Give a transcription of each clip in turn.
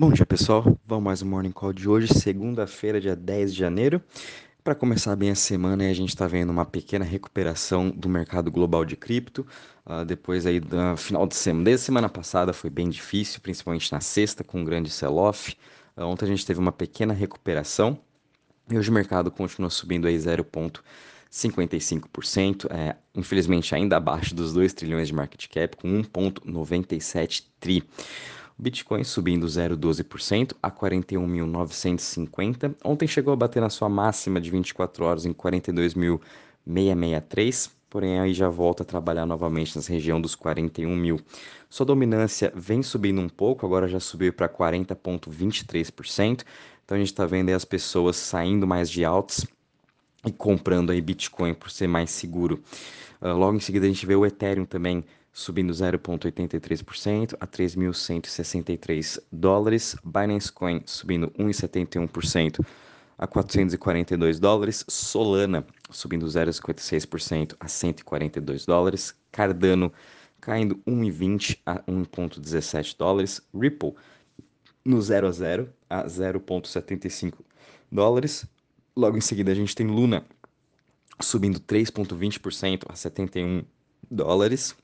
Bom dia pessoal, vamos mais um Morning Call de hoje, segunda-feira, dia 10 de janeiro. Para começar bem a semana, a gente está vendo uma pequena recuperação do mercado global de cripto. Uh, depois aí do final de semana, desde semana passada foi bem difícil, principalmente na sexta, com um grande sell-off. Uh, ontem a gente teve uma pequena recuperação e hoje o mercado continua subindo aí 0,55%, é, infelizmente ainda abaixo dos 2 trilhões de market cap, com 1,97 tri. Bitcoin subindo 0,12% a 41.950. Ontem chegou a bater na sua máxima de 24 horas em 42.663, porém aí já volta a trabalhar novamente nessa região dos 41 mil. Sua dominância vem subindo um pouco, agora já subiu para 40,23%. Então a gente está vendo as pessoas saindo mais de altos e comprando aí Bitcoin por ser mais seguro. Uh, logo em seguida a gente vê o Ethereum também subindo 0,83% a 3.163 dólares. Binance Coin subindo 1,71% a 442 dólares. Solana subindo 0,56% a 142 dólares. Cardano caindo 1,20 a 1,17 dólares. Ripple no 0 a 0 a 0,75 dólares. Logo em seguida a gente tem Luna subindo 3,20% a 71 dólares.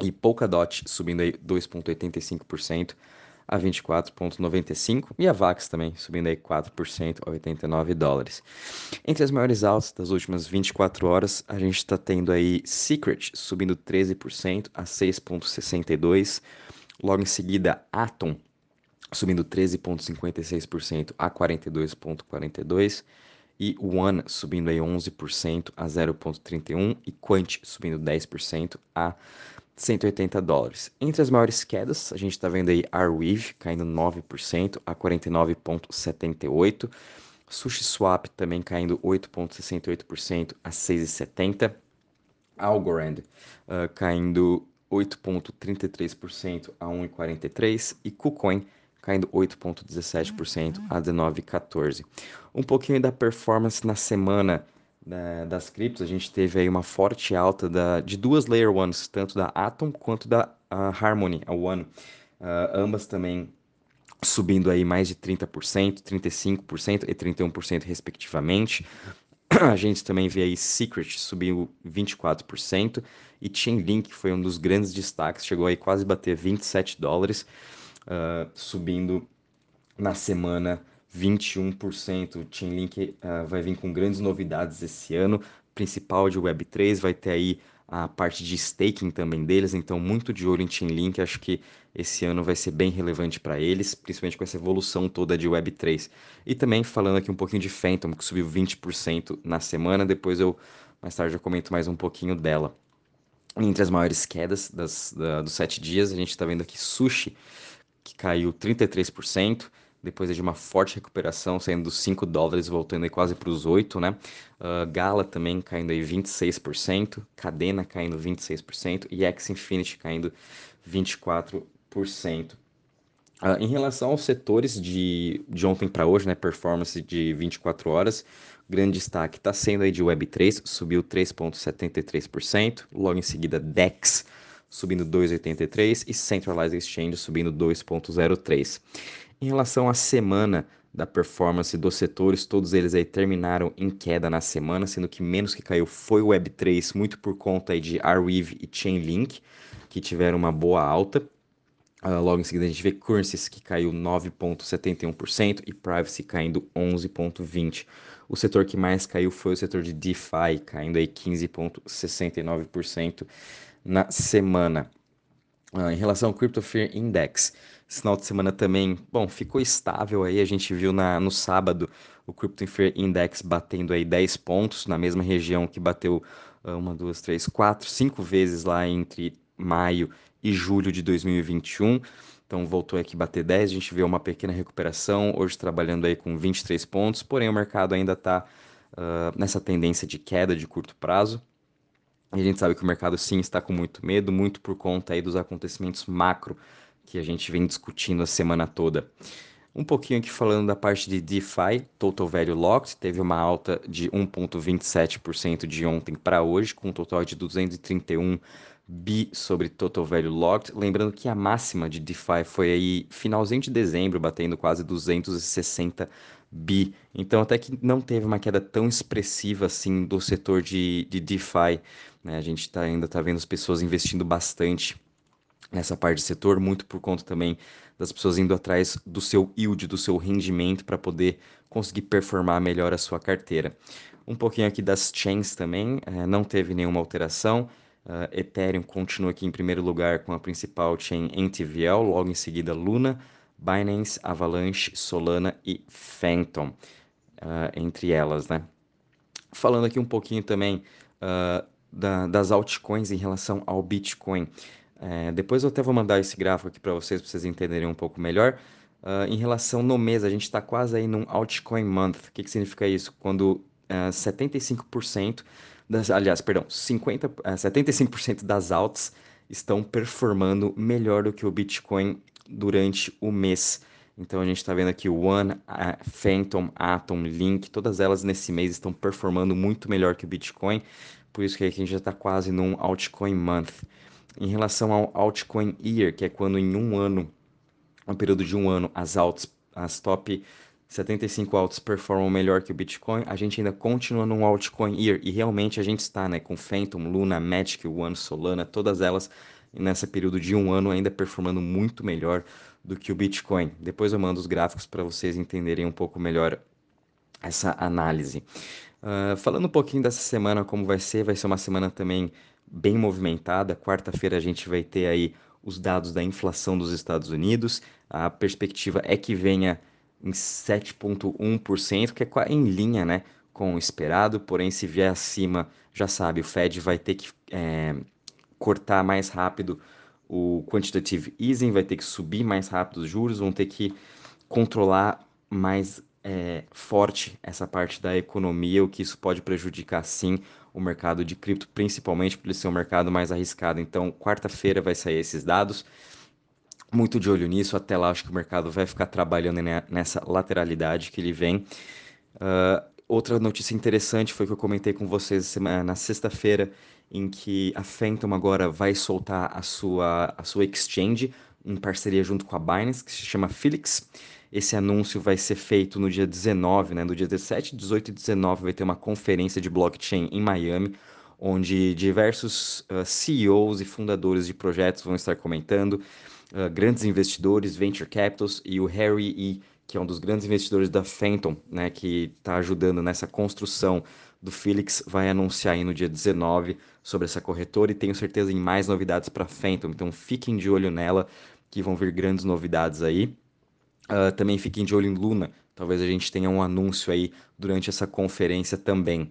E Polkadot subindo aí 2,85% a 24,95 e a VAX também subindo aí 4% a 89 dólares. Entre as maiores altas das últimas 24 horas, a gente está tendo aí Secret subindo 13% a 6,62. Logo em seguida, Atom subindo 13,56% a 42,42 e One subindo aí 11% a 0,31 e Quant subindo 10% a 180 dólares. Entre as maiores quedas, a gente está vendo aí Arweave caindo 9% a 49,78. SushiSwap também caindo 8,68% a 6,70. Algorand uh, caindo 8,33% a 1,43. E KuCoin caindo 8,17% a 19,14. Um pouquinho da performance na semana né, das criptos, a gente teve aí uma forte alta da, de duas Layer Ones, tanto da Atom quanto da Harmony, a One. Uh, ambas também subindo aí mais de 30%, 35% e 31% respectivamente. A gente também vê aí Secret subiu 24% e Chainlink foi um dos grandes destaques, chegou aí quase bater 27 dólares, uh, subindo na semana 21%. O Chainlink uh, vai vir com grandes novidades esse ano, principal de Web3, vai ter aí a parte de staking também deles, então muito de olho em Chainlink, acho que esse ano vai ser bem relevante para eles, principalmente com essa evolução toda de Web3. E também falando aqui um pouquinho de Phantom, que subiu 20% na semana, depois eu mais tarde eu comento mais um pouquinho dela. Entre as maiores quedas das, da, dos sete dias, a gente está vendo aqui Sushi, que caiu 33%, depois de uma forte recuperação, saindo dos 5 dólares, voltando aí quase para os 8, né? Uh, Gala também caindo aí 26%, Cadena caindo 26% e X Infinity caindo 24%. Uh, ah, em relação aos setores de, de ontem para hoje, né, performance de 24 horas, grande destaque está sendo aí de Web3, subiu 3,73%, logo em seguida DEX subindo 2,83% e Centralized Exchange subindo 2,03%. Em relação à semana da performance dos setores, todos eles aí terminaram em queda na semana, sendo que menos que caiu foi o Web3, muito por conta aí de Arweave e Chainlink, que tiveram uma boa alta. Uh, logo em seguida a gente vê Currencies que caiu 9,71% e Privacy caindo 11,20%. O setor que mais caiu foi o setor de DeFi, caindo aí 15,69% na semana. Uh, em relação ao Crypto Fear Index, esse final de semana também, bom, ficou estável aí, a gente viu na, no sábado o Crypto Fear Index batendo aí 10 pontos, na mesma região que bateu uh, uma, duas, três, quatro, cinco vezes lá entre maio e julho de 2021. Então voltou aqui a bater 10, a gente vê uma pequena recuperação, hoje trabalhando aí com 23 pontos, porém o mercado ainda está uh, nessa tendência de queda de curto prazo. E a gente sabe que o mercado sim está com muito medo, muito por conta aí dos acontecimentos macro que a gente vem discutindo a semana toda. Um pouquinho aqui falando da parte de DeFi, Total Value Locked, teve uma alta de 1,27% de ontem para hoje, com um total de 231 bi sobre Total Value Locked. Lembrando que a máxima de DeFi foi aí finalzinho de dezembro, batendo quase 260 bi. Então, até que não teve uma queda tão expressiva assim do setor de, de DeFi. Né? A gente tá, ainda está vendo as pessoas investindo bastante nessa parte do setor, muito por conta também das pessoas indo atrás do seu yield, do seu rendimento para poder conseguir performar melhor a sua carteira. Um pouquinho aqui das chains também, é, não teve nenhuma alteração. Uh, Ethereum continua aqui em primeiro lugar com a principal chain NTVL, logo em seguida Luna, Binance, Avalanche, Solana e Phantom, uh, entre elas, né? Falando aqui um pouquinho também uh, da, das altcoins em relação ao Bitcoin. É, depois eu até vou mandar esse gráfico aqui para vocês, para vocês entenderem um pouco melhor. Uh, em relação no mês, a gente está quase aí num altcoin month. O que, que significa isso? Quando uh, 75% das, aliás, perdão, 50, uh, 75% das alts estão performando melhor do que o Bitcoin durante o mês. Então a gente está vendo aqui o One, Phantom, Atom, Link, todas elas nesse mês estão performando muito melhor que o Bitcoin. Por isso que a gente já está quase num altcoin month. Em relação ao altcoin year, que é quando em um ano, um período de um ano, as alts, as top 75 altos performam melhor que o Bitcoin, a gente ainda continua num altcoin year e realmente a gente está, né, com Phantom, Luna, Magic, One, Solana, todas elas nesse período de um ano ainda performando muito melhor do que o Bitcoin. Depois eu mando os gráficos para vocês entenderem um pouco melhor essa análise. Uh, falando um pouquinho dessa semana, como vai ser, vai ser uma semana também bem movimentada. Quarta-feira a gente vai ter aí os dados da inflação dos Estados Unidos. A perspectiva é que venha em 7,1%, que é em linha né, com o esperado, porém, se vier acima, já sabe, o Fed vai ter que é, cortar mais rápido o quantitative easing, vai ter que subir mais rápido os juros, vão ter que controlar mais é, forte essa parte da economia, o que isso pode prejudicar sim o mercado de cripto, principalmente por ele ser um mercado mais arriscado. Então, quarta-feira vai sair esses dados. Muito de olho nisso, até lá acho que o mercado vai ficar trabalhando nessa lateralidade que ele vem. Uh, outra notícia interessante foi que eu comentei com vocês na sexta-feira, em que a Phantom agora vai soltar a sua, a sua exchange em parceria junto com a Binance, que se chama Felix. Esse anúncio vai ser feito no dia 19, né? No dia 17, 18 e 19 vai ter uma conferência de blockchain em Miami, onde diversos uh, CEOs e fundadores de projetos vão estar comentando, uh, grandes investidores, venture capitals e o Harry E, que é um dos grandes investidores da Phantom, né? Que está ajudando nessa construção do Felix, vai anunciar aí no dia 19 sobre essa corretora e tenho certeza em mais novidades para Phantom. Então fiquem de olho nela, que vão vir grandes novidades aí. Uh, também fiquem de olho em Luna, talvez a gente tenha um anúncio aí durante essa conferência também.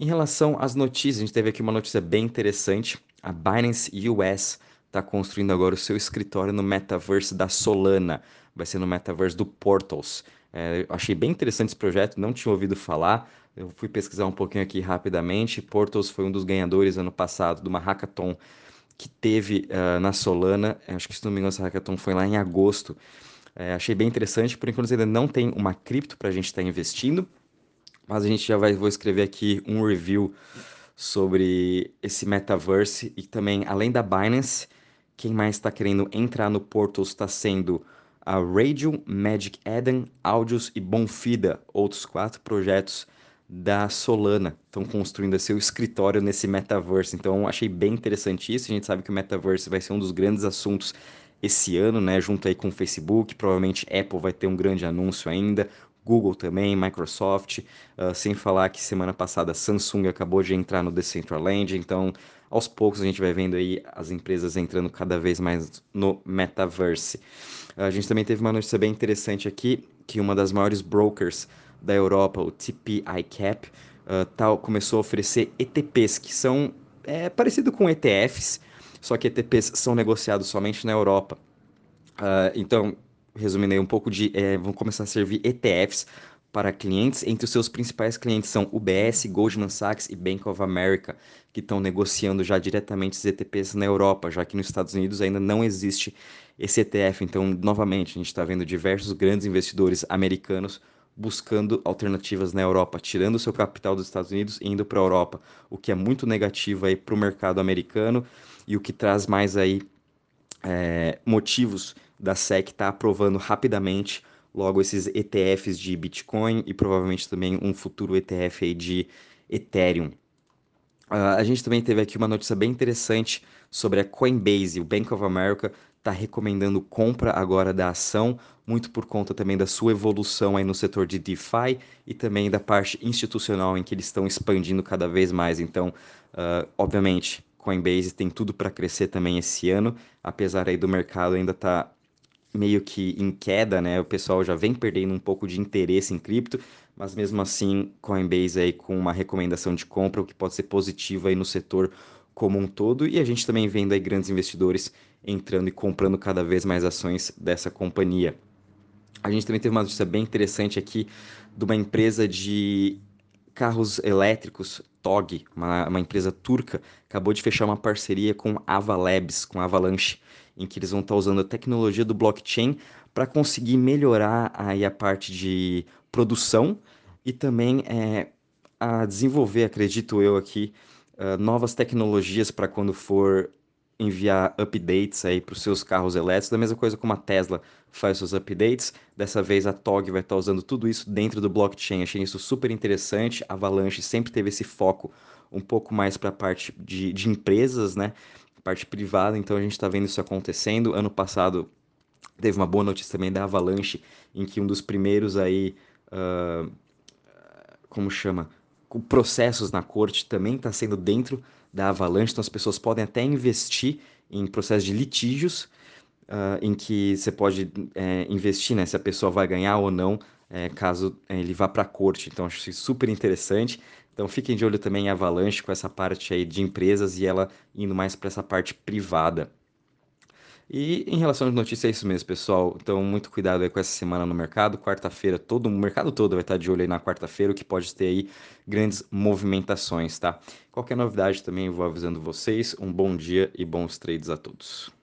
Em relação às notícias, a gente teve aqui uma notícia bem interessante. A Binance US está construindo agora o seu escritório no metaverse da Solana. Vai ser no metaverse do Portals. É, achei bem interessante esse projeto, não tinha ouvido falar. Eu fui pesquisar um pouquinho aqui rapidamente. Portals foi um dos ganhadores ano passado de uma hackathon que teve uh, na Solana. Acho que se não me engano, essa hackathon foi lá em agosto. É, achei bem interessante, por enquanto ainda não tem uma cripto para a gente estar tá investindo, mas a gente já vai vou escrever aqui um review sobre esse metaverse e também além da Binance, quem mais está querendo entrar no Portals está sendo a Radio, Magic Eden, Audios e Bonfida, outros quatro projetos da Solana. Estão construindo seu escritório nesse metaverse. Então achei bem interessante isso. A gente sabe que o metaverse vai ser um dos grandes assuntos esse ano, né, junto aí com o Facebook, provavelmente Apple vai ter um grande anúncio ainda, Google também, Microsoft, uh, sem falar que semana passada Samsung acabou de entrar no Decentraland, então aos poucos a gente vai vendo aí as empresas entrando cada vez mais no metaverse. A gente também teve uma notícia bem interessante aqui, que uma das maiores brokers da Europa, o TP ICAP, uh, tal, começou a oferecer ETPs, que são é, parecido com ETFs, só que ETPs são negociados somente na Europa. Uh, então, resumindo um pouco de. É, vão começar a servir ETFs para clientes. Entre os seus principais clientes são UBS, Goldman Sachs e Bank of America, que estão negociando já diretamente os ETPs na Europa, já que nos Estados Unidos ainda não existe esse ETF. Então, novamente, a gente está vendo diversos grandes investidores americanos buscando alternativas na Europa, tirando seu capital dos Estados Unidos e indo para a Europa, o que é muito negativo aí para o mercado americano e o que traz mais aí é, motivos da SEC estar tá aprovando rapidamente logo esses ETFs de Bitcoin e provavelmente também um futuro ETF aí de Ethereum. Uh, a gente também teve aqui uma notícia bem interessante sobre a Coinbase. O Bank of America está recomendando compra agora da ação, muito por conta também da sua evolução aí no setor de DeFi e também da parte institucional em que eles estão expandindo cada vez mais. Então, uh, obviamente, Coinbase tem tudo para crescer também esse ano, apesar aí do mercado ainda estar tá meio que em queda, né? O pessoal já vem perdendo um pouco de interesse em cripto, mas mesmo assim, Coinbase aí com uma recomendação de compra, o que pode ser positivo aí no setor como um todo, e a gente também vendo aí grandes investidores entrando e comprando cada vez mais ações dessa companhia. A gente também teve uma notícia bem interessante aqui de uma empresa de carros elétricos, TOG, uma, uma empresa turca, acabou de fechar uma parceria com Ava Labs, com Avalanche, em que eles vão estar usando a tecnologia do blockchain para conseguir melhorar aí a parte de produção e também é, a desenvolver, acredito eu aqui, uh, novas tecnologias para quando for enviar updates aí para os seus carros elétricos, da mesma coisa como a Tesla faz seus updates. Dessa vez a TOG vai estar usando tudo isso dentro do blockchain. Achei isso super interessante. A Avalanche sempre teve esse foco um pouco mais para a parte de, de empresas, né? Parte privada, então a gente está vendo isso acontecendo. Ano passado teve uma boa notícia também da Avalanche, em que um dos primeiros aí. Uh, como chama? Processos na corte também está sendo dentro da Avalanche, então as pessoas podem até investir em processos de litígios, uh, em que você pode é, investir né, se a pessoa vai ganhar ou não, é, caso é, ele vá para a corte. Então, acho isso super interessante. Então, fiquem de olho também em Avalanche com essa parte aí de empresas e ela indo mais para essa parte privada. E em relação às notícias, é isso mesmo, pessoal. Então, muito cuidado aí com essa semana no mercado. Quarta-feira, todo o mercado todo vai estar de olho aí na quarta-feira, o que pode ter aí grandes movimentações, tá? Qualquer novidade também eu vou avisando vocês. Um bom dia e bons trades a todos.